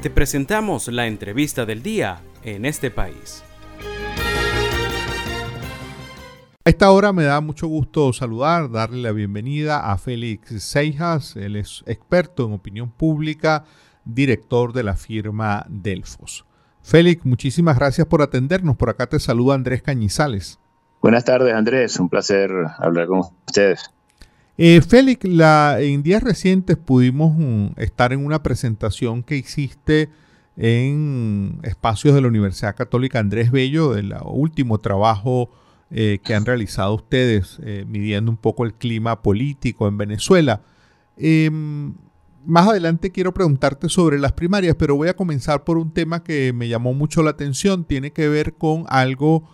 Te presentamos la entrevista del día en este país. A esta hora me da mucho gusto saludar, darle la bienvenida a Félix Seijas, él es experto en opinión pública, director de la firma Delfos. Félix, muchísimas gracias por atendernos. Por acá te saluda Andrés Cañizales. Buenas tardes, Andrés. Un placer hablar con ustedes. Eh, Félix, la, en días recientes pudimos mm, estar en una presentación que hiciste en espacios de la Universidad Católica Andrés Bello, del último trabajo eh, que han realizado ustedes eh, midiendo un poco el clima político en Venezuela. Em, más adelante quiero preguntarte sobre las primarias, pero voy a comenzar por un tema que me llamó mucho la atención. Tiene que ver con algo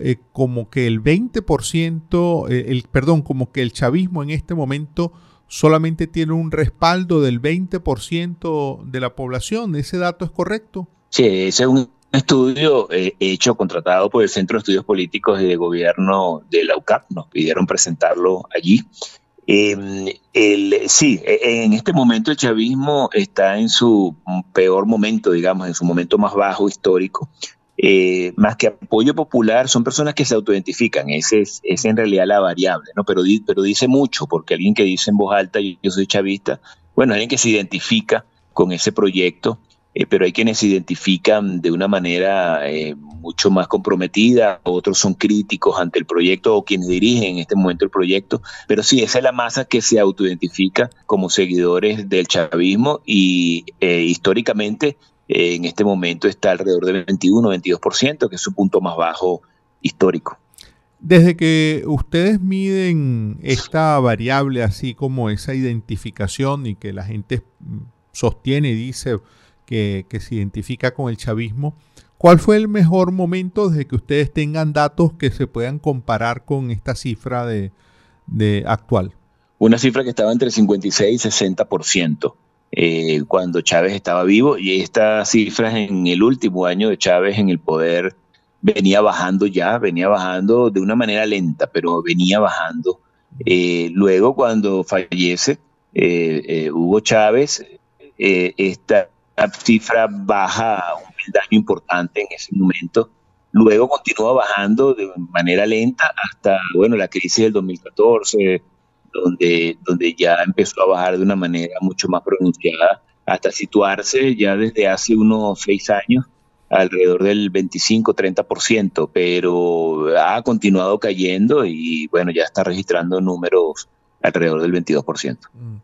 eh, como que el 20%, eh, el, perdón, como que el chavismo en este momento solamente tiene un respaldo del 20% de la población. ¿Ese dato es correcto? Sí, ese es un estudio eh, hecho, contratado por el Centro de Estudios Políticos y de Gobierno de la UCAP. Nos pidieron presentarlo allí. Em, sí, e, en este momento el chavismo está en su peor momento, digamos, en su momento más bajo histórico. Eh, más que apoyo popular, son personas que se autoidentifican, ese es, es en realidad la variable, ¿no? Pero, pero dice mucho, porque alguien que dice en voz alta, yo, yo soy chavista, bueno, alguien que se identifica con ese proyecto, eh, pero hay quienes se identifican de una manera eh, mucho más comprometida, otros son críticos ante el proyecto o quienes dirigen en este momento el proyecto, pero sí, esa es la masa que se autoidentifica como seguidores del chavismo y históricamente en este momento está alrededor del 21-22%, que es su punto más bajo histórico. Desde que ustedes miden esta variable, así como esa identificación y que la gente sostiene y dice que, se identifica con el chavismo, ¿cuál fue el mejor momento desde que ustedes tengan datos que se puedan comparar con esta cifra de, de actual? Una cifra que estaba entre 56 y 60%. Eh, cuando Chávez estaba vivo y estas cifras en el último año de Chávez en el poder venía bajando ya, venía bajando de una manera lenta, pero venía bajando. Eh, luego cuando fallece eh, Hugo Chávez, esta cifra baja un daño importante en ese momento. Luego continúa bajando de manera lenta hasta, bueno, la crisis del 2014, donde, donde ya empezó a bajar de una manera mucho más pronunciada hasta situarse ya desde hace unos seis años alrededor del 25-30%, pero ha continuado cayendo y bueno, ya está registrando números alrededor del 22%. Mm.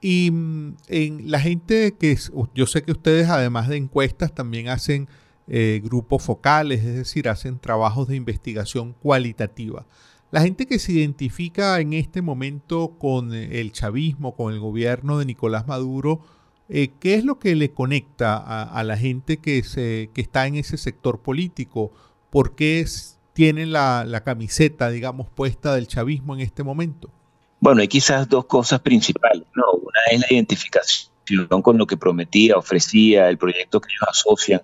Y mm, en la gente que yo sé que ustedes además de encuestas también hacen eh, grupos focales, es decir, hacen trabajos de investigación cualitativa. La gente que se identifica en este momento con eh, el chavismo, con el gobierno de Nicolás Maduro, eh, ¿qué es lo que le conecta a, la gente que, se, que está en ese sector político? ¿Por qué tienen la, la camiseta, digamos, puesta del chavismo en este momento? Bueno, hay quizás dos cosas principales. ¿no? Una es la identificación con lo que prometía, ofrecía, el proyecto que ellos asocian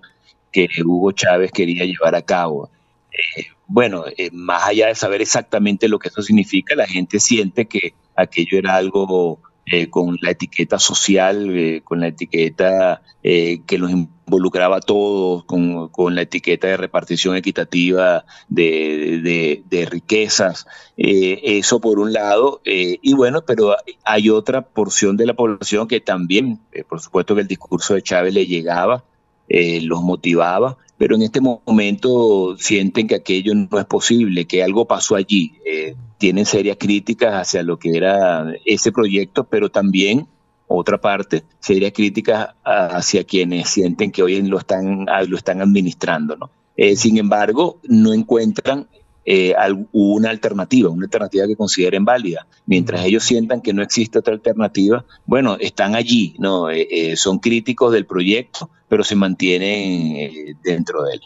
que Hugo Chávez quería llevar a cabo. Eh, bueno, eh, más allá de saber exactamente lo que eso significa, la gente siente que aquello era algo eh, con la etiqueta social, con la etiqueta que los involucraba a todos, con, la etiqueta de repartición equitativa de, de riquezas. eso por un lado. y bueno, pero hay otra porción de la población que también, por supuesto que el discurso de Chávez le llegaba, los motivaba, pero en este momento sienten que aquello no es posible, que algo pasó allí. Eh, tienen serias críticas hacia lo que era ese proyecto, pero también, otra parte, serias críticas hacia quienes sienten que hoy lo están, lo están administrando. ¿no? Eh, sin embargo, no encuentran eh, una alternativa, una alternativa que consideren válida. Mientras ellos sientan que no existe otra alternativa, bueno, están allí, ¿no? Eh, eh, son críticos del proyecto, pero se mantienen dentro de él.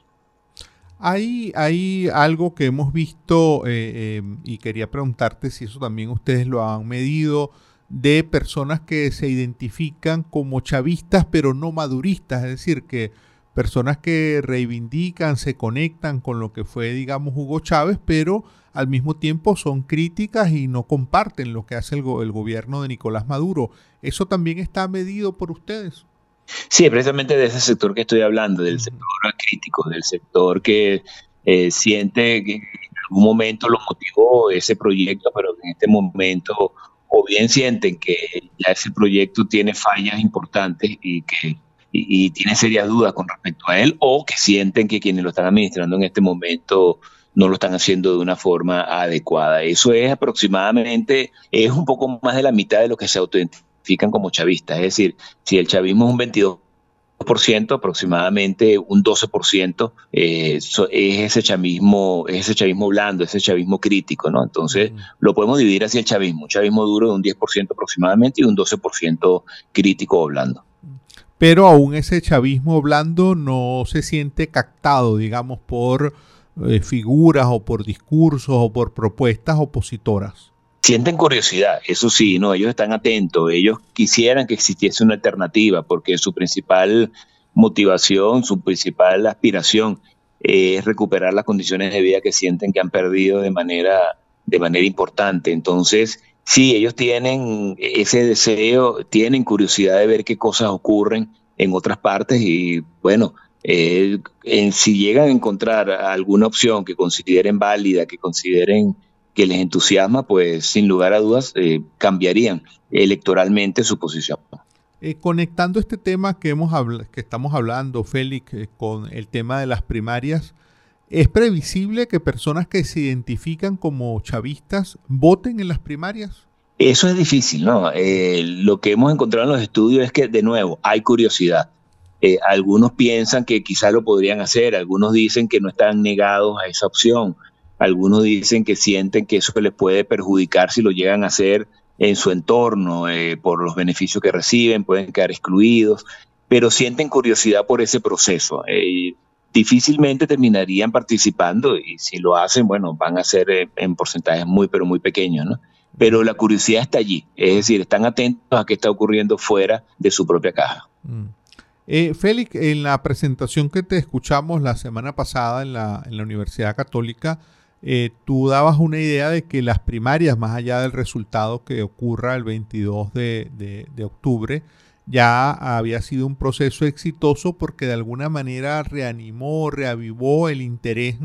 Hay, hay algo que hemos visto y quería preguntarte si eso también ustedes lo han medido de personas que se identifican como chavistas pero no maduristas, es decir, que personas que reivindican, se conectan con lo que fue, digamos, Hugo Chávez, pero al mismo tiempo son críticas y no comparten lo que hace el, gobierno de Nicolás Maduro. ¿Eso también está medido por ustedes? Sí, precisamente de ese sector que estoy hablando, del sector crítico, del sector que eh, siente que en algún momento lo motivó ese proyecto, pero en este momento o bien sienten que ya ese proyecto tiene fallas importantes y que y, tiene serias dudas con respecto a él, o que sienten que quienes lo están administrando en este momento no lo están haciendo de una forma adecuada. Eso es aproximadamente, es un poco más de la mitad de lo que se autoidentifican como chavistas. Es decir, si el chavismo es un 22 aproximadamente un 12%, eh, es ese chavismo, es ese chavismo blando, ese chavismo crítico, ¿no? Entonces, lo podemos dividir así el chavismo, un chavismo duro de un 10% aproximadamente y un 12% crítico o blando. Pero aún ese chavismo blando no se siente captado, digamos, por eh, figuras o por discursos o por propuestas opositoras sienten curiosidad, eso sí, no, ellos están atentos, ellos quisieran que existiese una alternativa, porque su principal motivación, su principal aspiración es recuperar las condiciones de vida que sienten que han perdido de manera, de manera importante. Entonces, sí, ellos tienen ese deseo, tienen curiosidad de ver qué cosas ocurren en otras partes y bueno, eh, si llegan a encontrar alguna opción que consideren válida, que consideren que les entusiasma, pues sin lugar a dudas eh, cambiarían electoralmente su posición. Eh, conectando este tema que, hemos que estamos hablando, Félix, eh, con el tema de las primarias, ¿es previsible que personas que se identifican como chavistas voten en las primarias? Eso es difícil, ¿no? lo que hemos encontrado en los estudios es que, de nuevo, hay curiosidad. algunos piensan que quizás lo podrían hacer, algunos dicen que no están negados a esa opción, algunos dicen que sienten que eso les puede perjudicar si lo llegan a hacer en su entorno, eh, por los beneficios que reciben, pueden quedar excluidos, pero sienten curiosidad por ese proceso. Eh, difícilmente terminarían participando y si lo hacen, bueno, van a ser eh, en porcentajes muy, pero muy pequeños, ¿no? Pero la curiosidad está allí, es decir, están atentos a qué está ocurriendo fuera de su propia caja. Mm. Félix, en la presentación que te escuchamos la semana pasada en la, en la Universidad Católica, eh, tú dabas una idea de que las primarias, más allá del resultado que ocurra el 22 de, octubre, ya había sido un proceso exitoso porque de alguna manera reanimó, reavivó el interés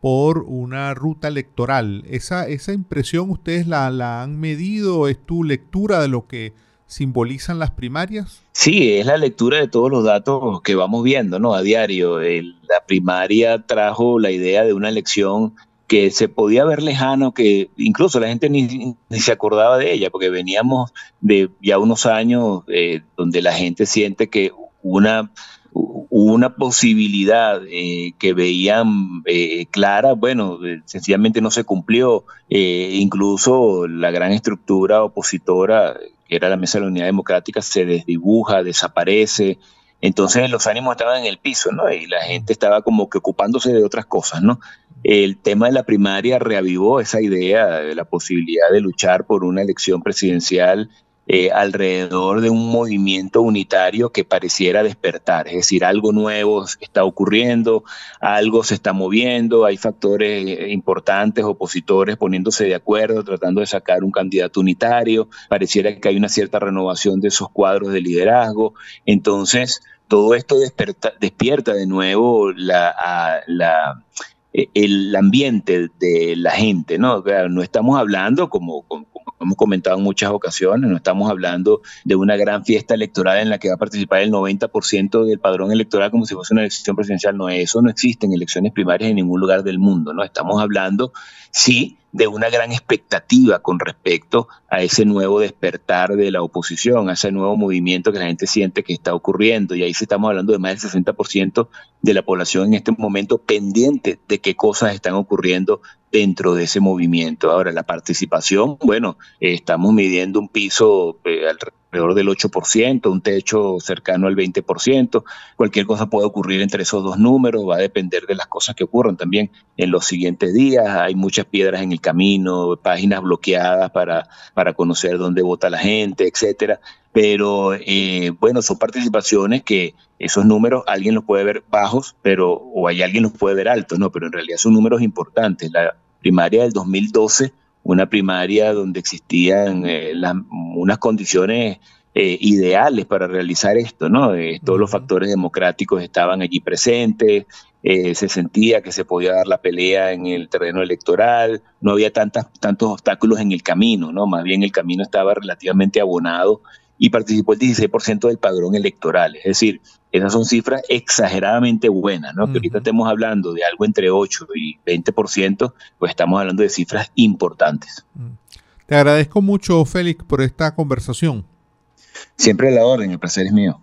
por una ruta electoral. Esa, esa impresión ustedes la, la, han medido, es tu lectura de lo que simbolizan las primarias? Sí, es la lectura de todos los datos que vamos viendo ¿no? a diario. la primaria trajo la idea de una elección que se podía ver lejano, que incluso la gente ni, se acordaba de ella, porque veníamos de ya unos años eh, donde la gente siente que una, una posibilidad eh, que veían eh, clara, bueno, sencillamente no se cumplió, incluso la gran estructura opositora, que era la Mesa de la Unidad Democrática, se desdibuja, desaparece, entonces los ánimos estaban en el piso, ¿no? Y la gente estaba como que ocupándose de otras cosas, ¿no? El tema de la primaria reavivó esa idea de la posibilidad de luchar por una elección presidencial eh, alrededor de un movimiento unitario que pareciera despertar, es decir, algo nuevo está ocurriendo, algo se está moviendo, hay factores eh, importantes, opositores poniéndose de acuerdo, tratando de sacar un candidato unitario, pareciera que hay una cierta renovación de esos cuadros de liderazgo, entonces todo esto despierta de nuevo la, la el ambiente de la gente, ¿no? no estamos hablando, como, como, hemos comentado en muchas ocasiones, no estamos hablando de una gran fiesta electoral en la que va a participar el 90% del padrón electoral como si fuese una elección presidencial. No, eso no existe en elecciones primarias en ningún lugar del mundo, ¿no? Estamos hablando, sí, de una gran expectativa con respecto a ese nuevo despertar de la oposición, a ese nuevo movimiento que la gente siente que está ocurriendo. Y ahí sí estamos hablando de más del 60% de la población en este momento pendiente de qué cosas están ocurriendo dentro de ese movimiento. Ahora, la participación, bueno, estamos midiendo un piso eh, alrededor del 8%, un techo cercano al 20%. Cualquier cosa puede ocurrir entre esos dos números, va a depender de las cosas que ocurran también en los siguientes días. Hay muchas piedras en el camino, páginas bloqueadas para, para conocer dónde vota la gente, etcétera. Pero eh, bueno, son participaciones que esos números alguien los puede ver bajos, pero o hay alguien los puede ver altos, no, pero en realidad son números importantes. La primaria del 2012 una primaria donde existían eh, unas condiciones eh, ideales para realizar esto, ¿no? Eh, todos los factores democráticos estaban allí presentes, eh, se sentía que se podía dar la pelea en el terreno electoral, no había tantas, tantos obstáculos en el camino, ¿no? Más bien el camino estaba relativamente abonado y participó el 16% del padrón electoral. Es decir, esas son cifras exageradamente buenas, ¿no? Que ahorita estemos hablando de algo entre 8 y 20%, pues estamos hablando de cifras importantes. Te agradezco mucho, Félix, por esta conversación. Siempre la orden, el placer es mío.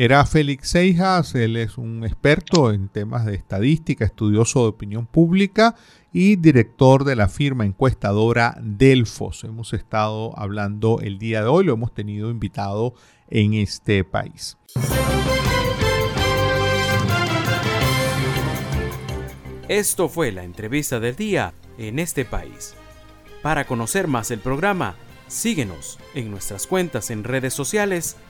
Era Félix Seijas, él es un experto en temas de estadística, estudioso de opinión pública y director de la firma encuestadora Delfos. Hemos estado hablando el día de hoy, lo hemos tenido invitado en este país. Esto fue la entrevista del día en este país. Para conocer más el programa, Síguenos en nuestras cuentas en redes sociales.